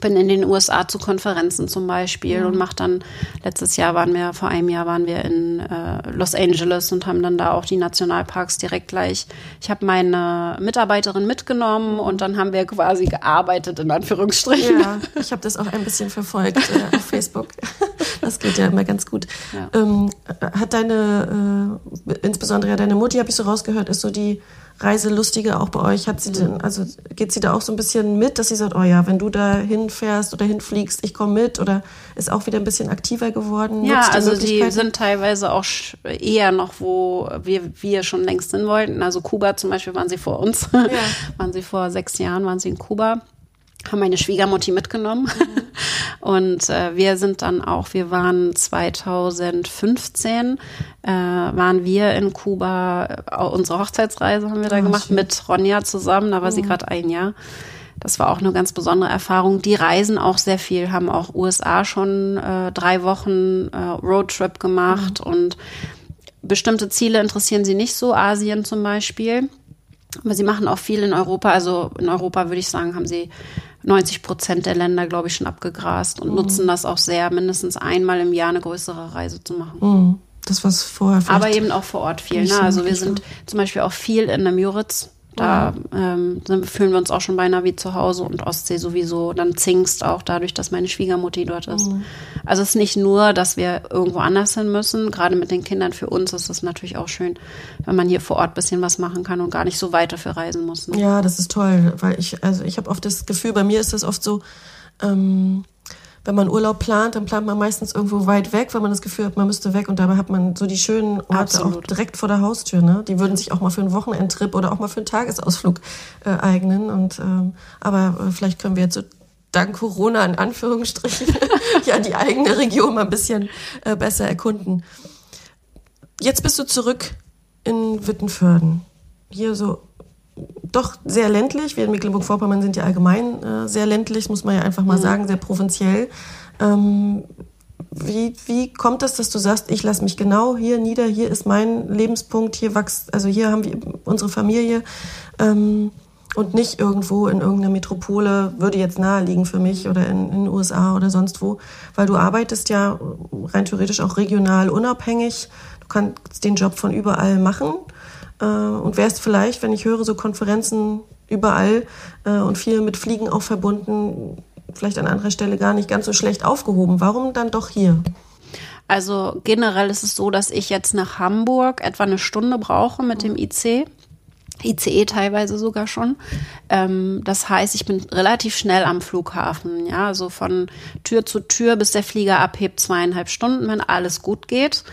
Speaker 1: Bin in den USA zu Konferenzen zum Beispiel und mache dann, letztes Jahr waren wir, vor einem Jahr waren wir in äh, Los Angeles und haben dann da auch die Nationalparks direkt gleich. Ich habe meine Mitarbeiterin mitgenommen und dann haben wir quasi gearbeitet, in Anführungsstrichen.
Speaker 2: Ja, ich habe das auch ein bisschen verfolgt äh, auf Facebook. [laughs] Das geht ja immer ganz gut.
Speaker 1: Ja.
Speaker 2: Ähm, hat deine, äh, insbesondere ja deine Mutti, habe ich so rausgehört, ist so die Reiselustige auch bei euch. Hat sie denn, also geht sie da auch so ein bisschen mit, dass sie sagt, oh ja, wenn du da hinfährst oder hinfliegst, ich komme mit oder ist auch wieder ein bisschen aktiver geworden?
Speaker 1: Ja,
Speaker 2: die
Speaker 1: also die sind teilweise auch eher noch, wo wir, wir schon längst hin wollten. Also Kuba zum Beispiel waren sie vor uns. [laughs] waren sie vor sechs Jahren, waren sie in Kuba. Haben meine Schwiegermutti mitgenommen. [laughs] Und äh, wir sind dann auch, wir waren 2015, äh, waren wir in Kuba, äh, unsere Hochzeitsreise haben wir da gemacht mit Ronja zusammen, da war sie gerade ein Jahr. Das war auch eine ganz besondere Erfahrung. Die reisen auch sehr viel, haben auch USA schon äh, drei Wochen äh, Roadtrip gemacht und bestimmte Ziele interessieren sie nicht so, Asien zum Beispiel. Aber sie machen auch viel in Europa. Also in Europa würde ich sagen, haben sie 90 Prozent der Länder, glaube ich, schon abgegrast und nutzen das auch sehr, mindestens einmal im Jahr eine größere Reise zu machen.
Speaker 2: Mhm. Das, was vorher
Speaker 1: Aber eben auch vor Ort viel. Ne?
Speaker 2: so
Speaker 1: Also wir sind zum Beispiel auch viel in der Müritz. Da ähm, fühlen wir uns auch schon beinahe wie zu Hause und Ostsee sowieso. Dann Zingst auch dadurch, dass meine Schwiegermutti dort ist. Also es ist nicht nur, dass wir irgendwo anders hin müssen. Gerade mit den Kindern für uns ist es natürlich auch schön, wenn man hier vor Ort bisschen was machen kann und gar nicht so weit dafür reisen muss. Ne?
Speaker 2: Ja, das ist toll, weil ich, also ich habe oft das Gefühl, bei mir ist das oft so, ähm, wenn man Urlaub plant, dann plant man meistens irgendwo weit weg, weil man das Gefühl hat, man müsste weg und dabei hat man so die schönen Orte Absolut. auch direkt vor der Haustür. Ne? Die würden sich auch mal für einen Wochenendtrip oder auch mal für einen Tagesausflug äh, eignen. Und ähm, aber äh, vielleicht können wir jetzt so dank Corona in Anführungsstrichen [laughs] ja die eigene Region mal ein bisschen äh, besser erkunden. Jetzt bist du zurück in Wittenförden. Hier so doch sehr ländlich. Wir in Mecklenburg-Vorpommern sind ja allgemein äh, sehr ländlich, muss man ja einfach mal mhm. sagen, sehr provinziell. Ähm, wie, wie kommt es, dass du sagst, ich lasse mich genau hier nieder, hier ist mein Lebenspunkt, hier wächst, also hier haben wir unsere Familie ähm, und nicht irgendwo in irgendeiner Metropole, würde jetzt naheliegen für mich oder in, in den USA oder sonst wo, weil du arbeitest ja rein theoretisch auch regional unabhängig, du kannst den Job von überall machen äh, und wärst vielleicht, wenn ich höre, so Konferenzen überall äh, und viel mit Fliegen auch verbunden, vielleicht an anderer Stelle gar nicht ganz so schlecht aufgehoben. Warum dann doch hier?
Speaker 1: Also generell ist es so, dass ich jetzt nach Hamburg etwa eine Stunde brauche mit dem IC. ICE teilweise sogar schon. Ähm, das heißt, ich bin relativ schnell am Flughafen. Ja, also von Tür zu Tür, bis der Flieger abhebt, zweieinhalb Stunden, wenn alles gut geht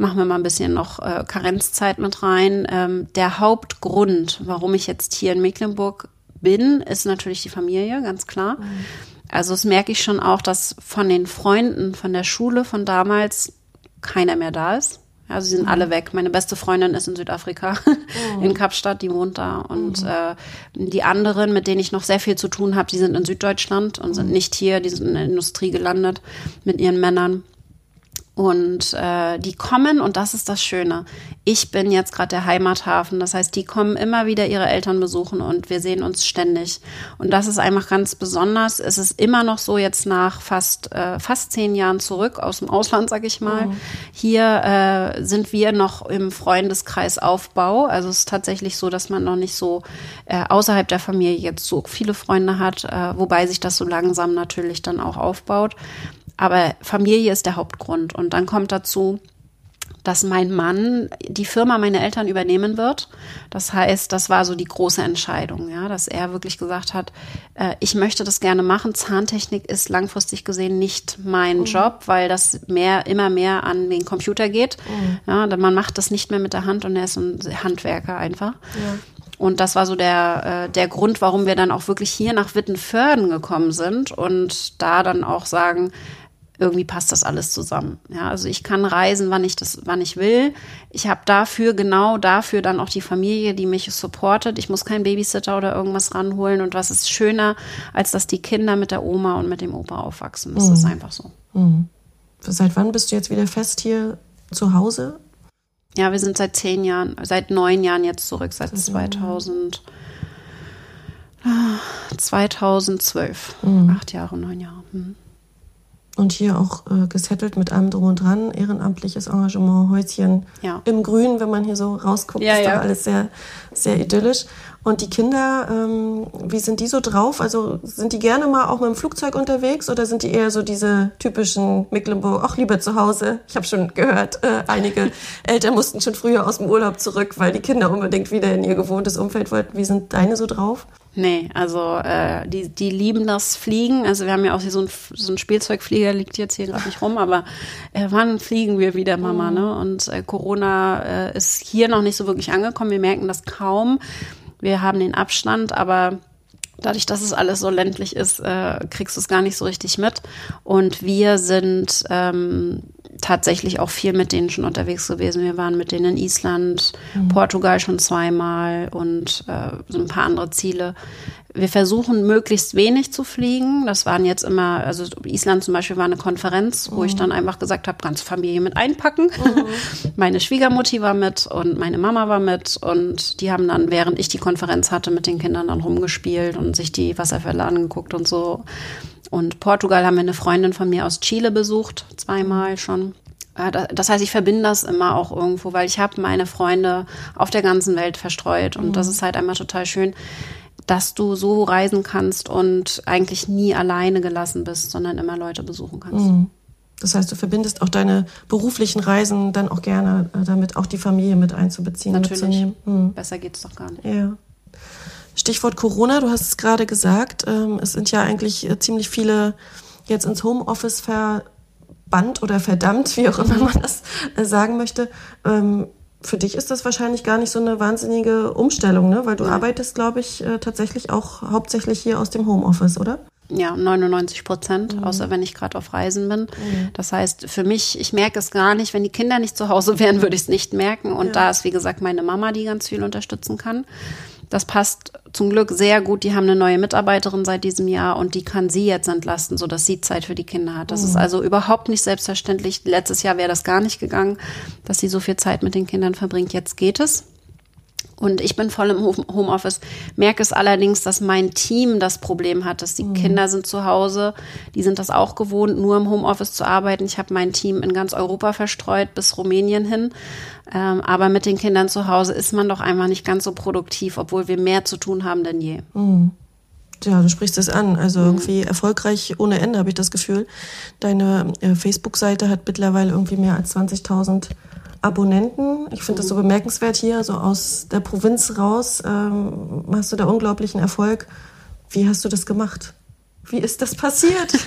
Speaker 1: machen wir mal ein bisschen noch äh, Karenzzeit mit rein. Ähm, der Hauptgrund, warum ich jetzt hier in Mecklenburg bin, ist natürlich die Familie, ganz klar. Mhm. Also das merke ich schon auch, dass von den Freunden von der Schule von damals keiner mehr da ist. Also sie sind mhm. alle weg. Meine beste Freundin ist in Südafrika, mhm. [laughs] in Kapstadt, die wohnt da. Und mhm. äh, die anderen, mit denen ich noch sehr viel zu tun habe, die sind in Süddeutschland und sind mhm. nicht hier, die sind in der Industrie gelandet mit ihren Männern. Und äh, die kommen, und das ist das Schöne. Ich bin jetzt gerade der Heimathafen. Das heißt, die kommen immer wieder ihre Eltern besuchen und wir sehen uns ständig. Und das ist einfach ganz besonders. Es ist immer noch so jetzt nach fast, äh, fast zehn Jahren zurück aus dem Ausland, sag ich mal. Mhm. Hier äh, sind wir noch im Freundeskreis Aufbau. Also es ist tatsächlich so, dass man noch nicht so äh, außerhalb der Familie jetzt so viele Freunde hat, äh, wobei sich das so langsam natürlich dann auch aufbaut. Aber Familie ist der Hauptgrund. Und dann kommt dazu, dass mein Mann die Firma meiner Eltern übernehmen wird. Das heißt, das war so die große Entscheidung, ja, dass er wirklich gesagt hat, äh, ich möchte das gerne machen. Zahntechnik ist langfristig gesehen nicht mein mhm. Job, weil das mehr, immer mehr an den Computer geht. Mhm. Ja, man macht das nicht mehr mit der Hand und er ist ein Handwerker einfach. Ja. Und das war so der, äh, der Grund, warum wir dann auch wirklich hier nach Wittenförden gekommen sind und da dann auch sagen, irgendwie passt das alles zusammen. Ja, also ich kann reisen, wann ich das, wann ich will. Ich habe dafür genau dafür dann auch die Familie, die mich supportet. Ich muss keinen Babysitter oder irgendwas ranholen. Und was ist schöner, als dass die Kinder mit der Oma und mit dem Opa aufwachsen? Das mhm. ist einfach so. Mhm.
Speaker 2: Seit wann bist du jetzt wieder fest hier zu Hause?
Speaker 1: Ja, wir sind seit zehn Jahren, seit neun Jahren jetzt zurück, seit 2000. 2012. Mhm. Acht Jahre, neun Jahre.
Speaker 2: Und hier auch äh, gesettelt mit allem drum und dran, ehrenamtliches Engagement, Häuschen ja. im Grün, wenn man hier so rausguckt, ja, ist ja. da alles sehr, sehr idyllisch. Und die Kinder, ähm, wie sind die so drauf? Also sind die gerne mal auch mit dem Flugzeug unterwegs oder sind die eher so diese typischen Mecklenburg, auch lieber zu Hause? Ich habe schon gehört, äh, einige [laughs] Eltern mussten schon früher aus dem Urlaub zurück, weil die Kinder unbedingt wieder in ihr gewohntes Umfeld wollten. Wie sind deine so drauf?
Speaker 1: Nee, also äh, die, die lieben das Fliegen. Also wir haben ja auch hier so ein, so ein Spielzeugflieger, liegt jetzt hier gerade nicht rum, aber äh, wann fliegen wir wieder, Mama? Mhm. Ne? Und äh, Corona äh, ist hier noch nicht so wirklich angekommen. Wir merken das kaum. Wir haben den Abstand, aber dadurch, dass es alles so ländlich ist, äh, kriegst du es gar nicht so richtig mit. Und wir sind ähm, tatsächlich auch viel mit denen schon unterwegs gewesen. Wir waren mit denen in Island, mhm. Portugal schon zweimal und äh, so ein paar andere Ziele. Wir versuchen möglichst wenig zu fliegen. Das waren jetzt immer, also Island zum Beispiel war eine Konferenz, wo mhm. ich dann einfach gesagt habe, ganze Familie mit einpacken. Mhm. [laughs] Meine Schwiegermutti war mit und meine Mama war mit und die haben dann, während ich die Konferenz hatte, mit den Kindern dann rumgespielt und sich die Wasserfälle angeguckt und so. Und Portugal haben wir eine Freundin von mir aus Chile besucht, zweimal schon. Das heißt, ich verbinde das immer auch irgendwo, weil ich habe meine Freunde auf der ganzen Welt verstreut und mhm. das ist halt einmal total schön, dass du so reisen kannst und eigentlich nie alleine gelassen bist, sondern immer Leute besuchen kannst. Mhm.
Speaker 2: Das heißt, du verbindest auch deine beruflichen Reisen dann auch gerne äh, damit, auch die Familie mit einzubeziehen,
Speaker 1: Natürlich. mitzunehmen. Mhm. Besser geht's doch gar nicht.
Speaker 2: Ja. Stichwort Corona, du hast es gerade gesagt, ähm, es sind ja eigentlich äh, ziemlich viele jetzt ins Homeoffice verbannt oder verdammt, wie auch immer man das äh, sagen möchte. Ähm, für dich ist das wahrscheinlich gar nicht so eine wahnsinnige Umstellung, ne? weil du ja. arbeitest, glaube ich, äh, tatsächlich auch hauptsächlich hier aus dem Homeoffice, oder?
Speaker 1: Ja, 99 Prozent, mhm. außer wenn ich gerade auf Reisen bin. Mhm. Das heißt, für mich, ich merke es gar nicht. Wenn die Kinder nicht zu Hause wären, würde ich es nicht merken. Und ja. da ist, wie gesagt, meine Mama, die ganz viel unterstützen kann. Das passt zum Glück sehr gut. Die haben eine neue Mitarbeiterin seit diesem Jahr und die kann sie jetzt entlasten, sodass sie Zeit für die Kinder hat. Das mhm. ist also überhaupt nicht selbstverständlich. Letztes Jahr wäre das gar nicht gegangen, dass sie so viel Zeit mit den Kindern verbringt. Jetzt geht es. Und ich bin voll im Homeoffice, merke es allerdings, dass mein Team das Problem hat, dass die mhm. Kinder sind zu Hause, die sind das auch gewohnt, nur im Homeoffice zu arbeiten. Ich habe mein Team in ganz Europa verstreut, bis Rumänien hin. Ähm, aber mit den Kindern zu Hause ist man doch einfach nicht ganz so produktiv, obwohl wir mehr zu tun haben denn je.
Speaker 2: Mhm. Ja, du sprichst es an. Also mhm. irgendwie erfolgreich ohne Ende, habe ich das Gefühl. Deine äh, Facebook-Seite hat mittlerweile irgendwie mehr als 20.000 Abonnenten. Ich finde das so bemerkenswert hier, so aus der Provinz raus. Ähm, hast du da unglaublichen Erfolg. Wie hast du das gemacht? Wie ist das passiert? [laughs]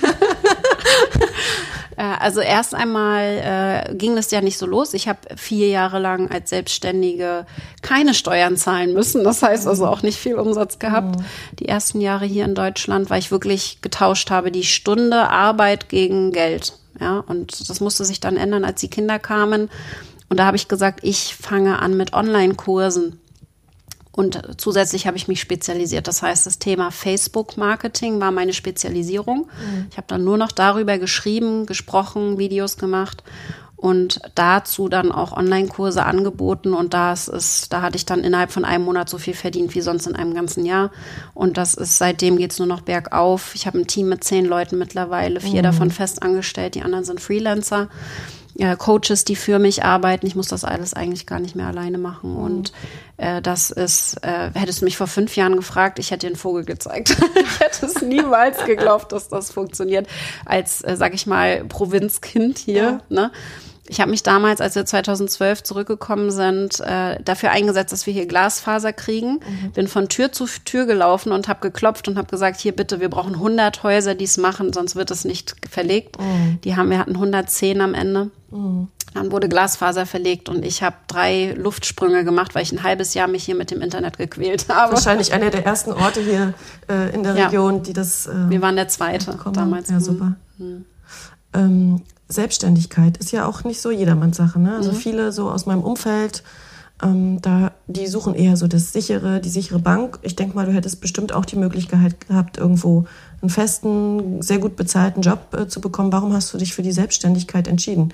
Speaker 1: Äh, also erst einmal äh, ging das ja nicht so los. Ich habe vier Jahre lang als Selbstständige keine Steuern zahlen müssen. Das heißt also auch nicht viel Umsatz gehabt. Mhm. Die ersten Jahre hier in Deutschland, weil ich wirklich getauscht habe, die Stunde Arbeit gegen Geld. Ja, und das musste sich dann ändern, als die Kinder kamen. Und da habe ich gesagt, ich fange an mit Online-Kursen. Und zusätzlich habe ich mich spezialisiert. Das heißt, das Thema Facebook-Marketing war meine Spezialisierung. Mhm. Ich habe dann nur noch darüber geschrieben, gesprochen, Videos gemacht und dazu dann auch Online-Kurse angeboten. Und das ist, da hatte ich dann innerhalb von einem Monat so viel verdient wie sonst in einem ganzen Jahr. Und das ist seitdem geht es nur noch bergauf. Ich habe ein Team mit zehn Leuten mittlerweile, vier mhm. davon fest angestellt, die anderen sind Freelancer äh, Coaches, die für mich arbeiten. Ich muss das alles eigentlich gar nicht mehr alleine machen. Mhm. Und äh, das ist, äh, hättest du mich vor fünf Jahren gefragt, ich hätte dir einen Vogel gezeigt. [laughs] ich hätte es niemals geglaubt, dass das funktioniert. Als, äh, sag ich mal, Provinzkind hier. Ja. Ne? Ich habe mich damals, als wir 2012 zurückgekommen sind, äh, dafür eingesetzt, dass wir hier Glasfaser kriegen. Mhm. Bin von Tür zu Tür gelaufen und habe geklopft und habe gesagt, hier bitte, wir brauchen 100 Häuser, die es machen, sonst wird es nicht verlegt. Mhm. Die haben wir hatten 110 am Ende. Mhm. Dann wurde Glasfaser verlegt und ich habe drei Luftsprünge gemacht, weil ich ein halbes Jahr mich hier mit dem Internet gequält [laughs] habe.
Speaker 2: Wahrscheinlich einer der ersten Orte hier äh, in der Region, ja. die das.
Speaker 1: Äh, Wir waren der zweite damals.
Speaker 2: Ja, super. Mhm. Ähm, Selbstständigkeit ist ja auch nicht so jedermanns Sache. Ne? Also mhm. viele so aus meinem Umfeld, ähm, da die suchen eher so das sichere, die sichere Bank. Ich denke mal, du hättest bestimmt auch die Möglichkeit gehabt, irgendwo einen festen, sehr gut bezahlten Job äh, zu bekommen. Warum hast du dich für die Selbstständigkeit entschieden?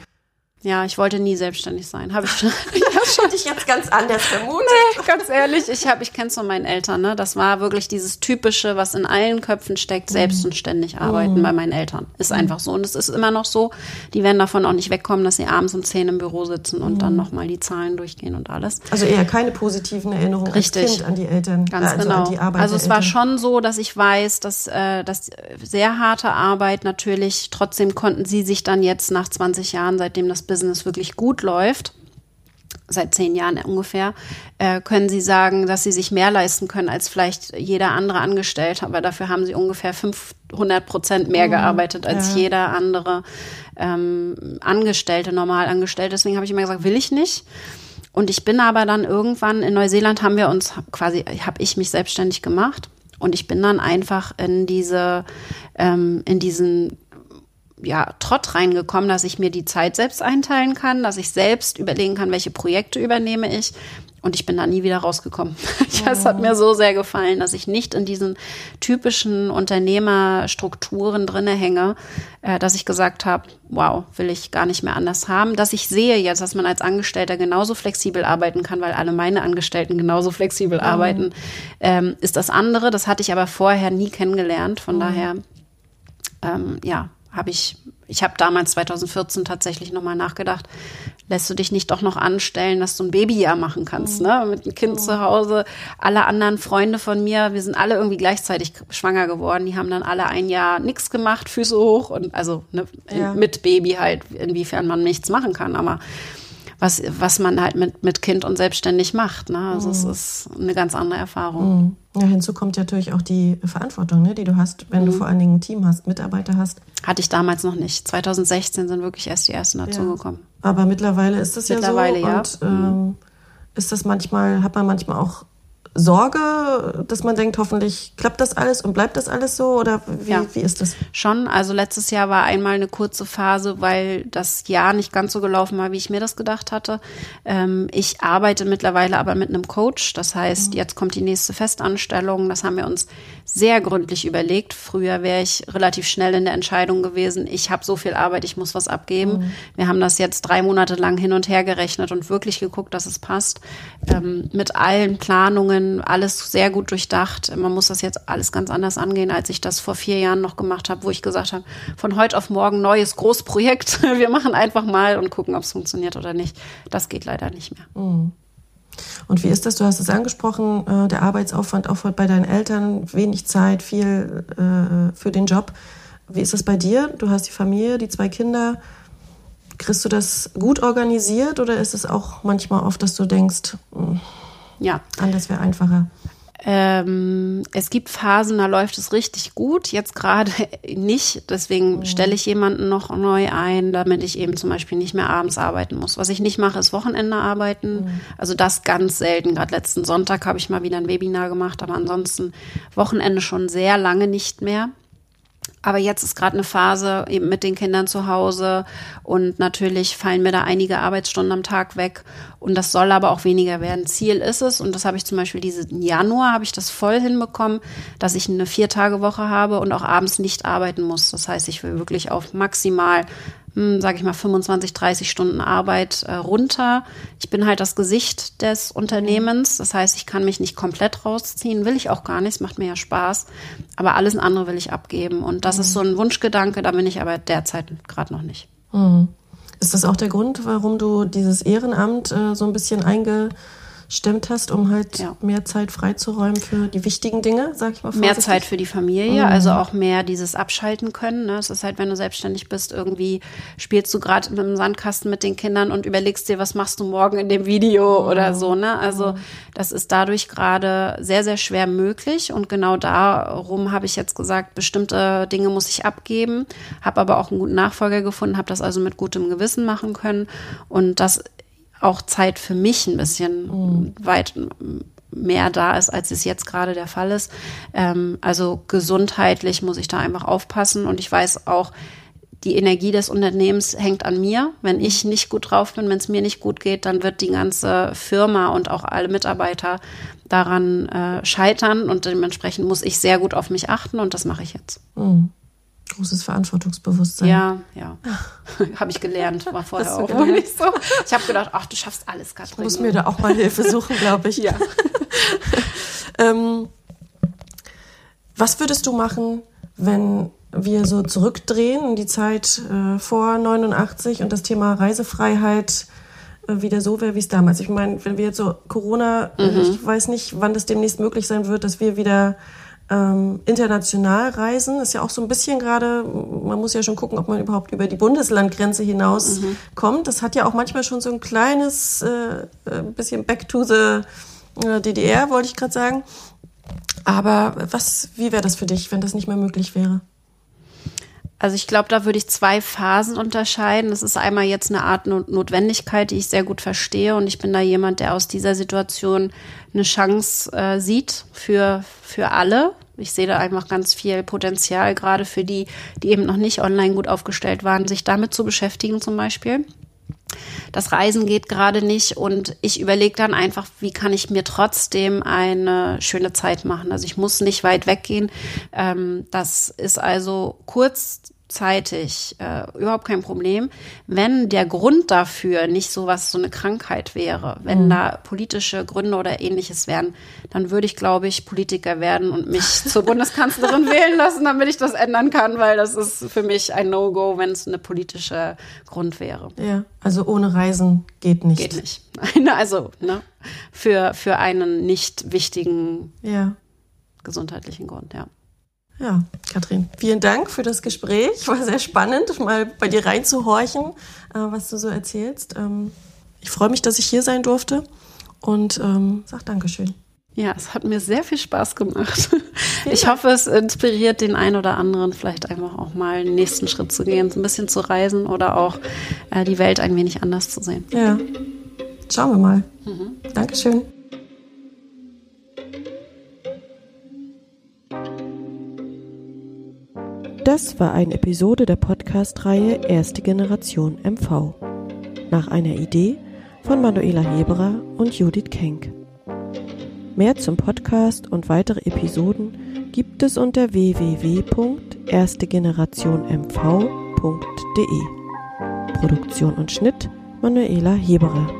Speaker 1: Ja, ich wollte nie selbstständig sein. Habe ich schon.
Speaker 2: das [laughs] hätte [laughs] ich jetzt ganz anders vermutet.
Speaker 1: Nee, ganz ehrlich, ich habe, ich kenne es von meinen Eltern. Ne, das war wirklich dieses typische, was in allen Köpfen steckt: selbst und ständig arbeiten mhm. bei meinen Eltern. Ist einfach so und es ist immer noch so. Die werden davon auch nicht wegkommen, dass sie abends um zehn im Büro sitzen und mhm. dann noch mal die Zahlen durchgehen und alles.
Speaker 2: Also eher keine positiven Erinnerungen
Speaker 1: Richtig.
Speaker 2: als Kind an die Eltern.
Speaker 1: Ganz äh, also genau.
Speaker 2: An die Arbeit
Speaker 1: also es war schon so, dass ich weiß, dass äh, dass sehr harte Arbeit natürlich. Trotzdem konnten sie sich dann jetzt nach 20 Jahren, seitdem das Business wirklich gut läuft, seit zehn Jahren ungefähr, äh, können Sie sagen, dass Sie sich mehr leisten können als vielleicht jeder andere Angestellte. Aber dafür haben Sie ungefähr 500 Prozent mehr mhm, gearbeitet als ja. jeder andere ähm, Angestellte, normal Angestellte. Deswegen habe ich immer gesagt, will ich nicht. Und ich bin aber dann irgendwann in Neuseeland haben wir uns quasi, habe ich mich selbstständig gemacht. Und ich bin dann einfach in diese, ähm, in diesen ja, Trott reingekommen, dass ich mir die Zeit selbst einteilen kann, dass ich selbst überlegen kann, welche Projekte übernehme ich. Und ich bin da nie wieder rausgekommen. [laughs] ja, es hat mir so sehr gefallen, dass ich nicht in diesen typischen Unternehmerstrukturen drinne hänge, äh, dass ich gesagt habe, wow, will ich gar nicht mehr anders haben. Dass ich sehe jetzt, dass man als Angestellter genauso flexibel arbeiten kann, weil alle meine Angestellten genauso flexibel mhm. arbeiten, ähm, ist das andere. Das hatte ich aber vorher nie kennengelernt. Von mhm. daher, ähm, ja, habe ich, ich habe damals 2014 tatsächlich nochmal nachgedacht, lässt du dich nicht doch noch anstellen, dass du ein Babyjahr machen kannst, mhm. ne? Mit einem Kind mhm. zu Hause. Alle anderen Freunde von mir, wir sind alle irgendwie gleichzeitig schwanger geworden. Die haben dann alle ein Jahr nichts gemacht, Füße hoch und also ne, ja. mit Baby halt, inwiefern man nichts machen kann. Aber was, was man halt mit, mit Kind und selbstständig macht. Ne? Also mhm. es ist eine ganz andere Erfahrung.
Speaker 2: Mhm. Ja, hinzu kommt natürlich auch die Verantwortung, ne, die du hast, wenn mhm. du vor allen Dingen ein Team hast, Mitarbeiter hast.
Speaker 1: Hatte ich damals noch nicht. 2016 sind wirklich erst die ersten dazugekommen. Ja.
Speaker 2: Aber mittlerweile ist das
Speaker 1: mittlerweile,
Speaker 2: ja so. Und ja. ähm, ist das manchmal, hat man manchmal auch Sorge, dass man denkt, hoffentlich klappt das alles und bleibt das alles so? Oder wie, ja, wie ist das?
Speaker 1: Schon. Also letztes Jahr war einmal eine kurze Phase, weil das Jahr nicht ganz so gelaufen war, wie ich mir das gedacht hatte. Ähm, ich arbeite mittlerweile aber mit einem Coach. Das heißt, mhm. jetzt kommt die nächste Festanstellung. Das haben wir uns sehr gründlich überlegt. Früher wäre ich relativ schnell in der Entscheidung gewesen, ich habe so viel Arbeit, ich muss was abgeben. Mhm. Wir haben das jetzt drei Monate lang hin und her gerechnet und wirklich geguckt, dass es passt. Ähm, mit allen Planungen Alles sehr gut durchdacht. Man muss das jetzt alles ganz anders angehen, als ich das vor vier Jahren noch gemacht habe, wo ich gesagt habe, von heute auf morgen neues Großprojekt. [laughs] Wir machen einfach mal und gucken, ob es funktioniert oder nicht. Das geht leider nicht mehr.
Speaker 2: Mhm. Und wie ist das? Du hast es angesprochen, äh, der Arbeitsaufwand auch bei deinen Eltern, wenig Zeit, viel äh, für den Job. Wie ist das bei dir? Du hast die Familie, die zwei Kinder. Kriegst du das gut organisiert oder ist es auch manchmal oft, dass du denkst, hm,
Speaker 1: ja.
Speaker 2: Anders wäre einfacher.
Speaker 1: Ähm, es gibt Phasen, da läuft es richtig gut, jetzt gerade [laughs] nicht. Deswegen mhm. stelle ich jemanden noch neu ein, damit ich eben zum Beispiel nicht mehr abends arbeiten muss. Was ich nicht mache, ist Wochenende arbeiten. Mhm. Also das ganz selten. Gerade letzten Sonntag habe ich mal wieder ein Webinar gemacht, aber ansonsten Wochenende schon sehr lange nicht mehr. Aber jetzt ist gerade eine Phase eben mit den Kindern zu Hause und natürlich fallen mir da einige Arbeitsstunden am Tag weg und das soll aber auch weniger werden. Ziel ist es und das habe ich zum Beispiel diesen Januar habe ich das voll hinbekommen, dass ich eine Vier-Tage-Woche habe und auch abends nicht arbeiten muss. Das heißt, ich will wirklich auf maximal sage ich mal, 25, 30 Stunden Arbeit äh, runter. Ich bin halt das Gesicht des Unternehmens. Das heißt, ich kann mich nicht komplett rausziehen, will ich auch gar nicht, es macht mir ja Spaß. Aber alles andere will ich abgeben. Und das mhm. ist so ein Wunschgedanke, da bin ich aber derzeit gerade noch nicht.
Speaker 2: Mhm. Ist das auch der Grund, warum du dieses Ehrenamt äh, so ein bisschen einge gestemmt hast, um halt ja. mehr Zeit freizuräumen für die wichtigen Dinge, sag ich mal.
Speaker 1: Vorsichtig. Mehr Zeit für die Familie, mhm. also auch mehr dieses Abschalten können. Ne? Es ist halt, wenn du selbstständig bist, irgendwie spielst du gerade mit dem Sandkasten mit den Kindern und überlegst dir, was machst du morgen in dem Video mhm. oder so. Ne? Also mhm. das ist dadurch gerade sehr, sehr schwer möglich und genau darum habe ich jetzt gesagt, bestimmte Dinge muss ich abgeben, habe aber auch einen guten Nachfolger gefunden, habe das also mit gutem Gewissen machen können und das auch Zeit für mich ein bisschen mhm. weit mehr da ist, als es jetzt gerade der Fall ist. Ähm, also gesundheitlich muss ich da einfach aufpassen und ich weiß auch, die Energie des Unternehmens hängt an mir. Wenn ich nicht gut drauf bin, wenn es mir nicht gut geht, dann wird die ganze Firma und auch alle Mitarbeiter daran äh, scheitern und dementsprechend muss ich sehr gut auf mich achten und das mache ich jetzt.
Speaker 2: Mhm großes Verantwortungsbewusstsein.
Speaker 1: Ja, ja. [laughs] habe ich gelernt, war vorher auch gelernt. nicht so. Ich habe gedacht, ach, du schaffst alles, Katrin.
Speaker 2: Ich muss mir da auch mal Hilfe suchen, glaube ich. [laughs]
Speaker 1: ja. [laughs]
Speaker 2: ähm, was würdest du machen, wenn wir so zurückdrehen in die Zeit äh, vor 89 und das Thema Reisefreiheit äh, wieder so wäre, wie es damals. Ich meine, wenn wir jetzt so Corona, mhm. ich weiß nicht, wann das demnächst möglich sein wird, dass wir wieder ähm, international reisen. Ist ja auch so ein bisschen gerade, man muss ja schon gucken, ob man überhaupt über die Bundeslandgrenze hinaus mhm. kommt. Das hat ja auch manchmal schon so ein kleines äh, äh bisschen Back to the äh, DDR, wollte ich gerade sagen. Aber was, wie wäre das für dich, wenn das nicht mehr möglich wäre?
Speaker 1: Also ich glaube, da würde ich zwei Phasen unterscheiden. Das ist einmal jetzt eine Art Notwendigkeit, die ich sehr gut verstehe. Und ich bin da jemand, der aus dieser Situation eine Chance äh, sieht für, für alle. Ich sehe da einfach ganz viel Potenzial, gerade für die, die eben noch nicht online gut aufgestellt waren, sich damit zu beschäftigen zum Beispiel. Das Reisen geht gerade nicht und ich überlege dann einfach, wie kann ich mir trotzdem eine schöne Zeit machen. Also ich muss nicht weit weggehen. Ähm, das ist also kurz zeitig äh, überhaupt kein Problem. Wenn der Grund dafür nicht so was, so eine Krankheit wäre, wenn mhm. da politische Gründe oder ähnliches wären, dann würde ich, glaube ich, Politiker werden und mich [laughs] zur Bundeskanzlerin wählen lassen, damit ich das ändern kann, weil das ist für mich ein No-Go, wenn es eine politische Grund wäre.
Speaker 2: Ja, also ohne Reisen geht nicht.
Speaker 1: Geht nicht. [laughs] also, ne, für, für einen nicht wichtigen ja. gesundheitlichen Grund, ja.
Speaker 2: Ja, Katrin, vielen Dank für das Gespräch. War sehr spannend, mal bei dir reinzuhorchen, äh, was du so erzählst. Ähm, Ich freue mich, dass ich hier sein durfte und ähm, sag Dankeschön.
Speaker 1: Ja, es hat mir sehr viel Spaß gemacht. [laughs] Ich hoffe, es inspiriert den einen oder anderen, vielleicht einfach auch mal den nächsten Schritt zu gehen, so ein bisschen zu reisen oder auch äh, die Welt ein wenig anders zu sehen.
Speaker 2: Ja, schauen wir mal. Mhm. Dankeschön. Das war eine Episode der Podcast-Reihe Erste Generation MV. Nach einer Idee von Manuela Heberer und Judith Kenk. Mehr zum Podcast und weitere Episoden gibt es unter www.erstegenerationmv.de. Produktion und Schnitt Manuela Heberer.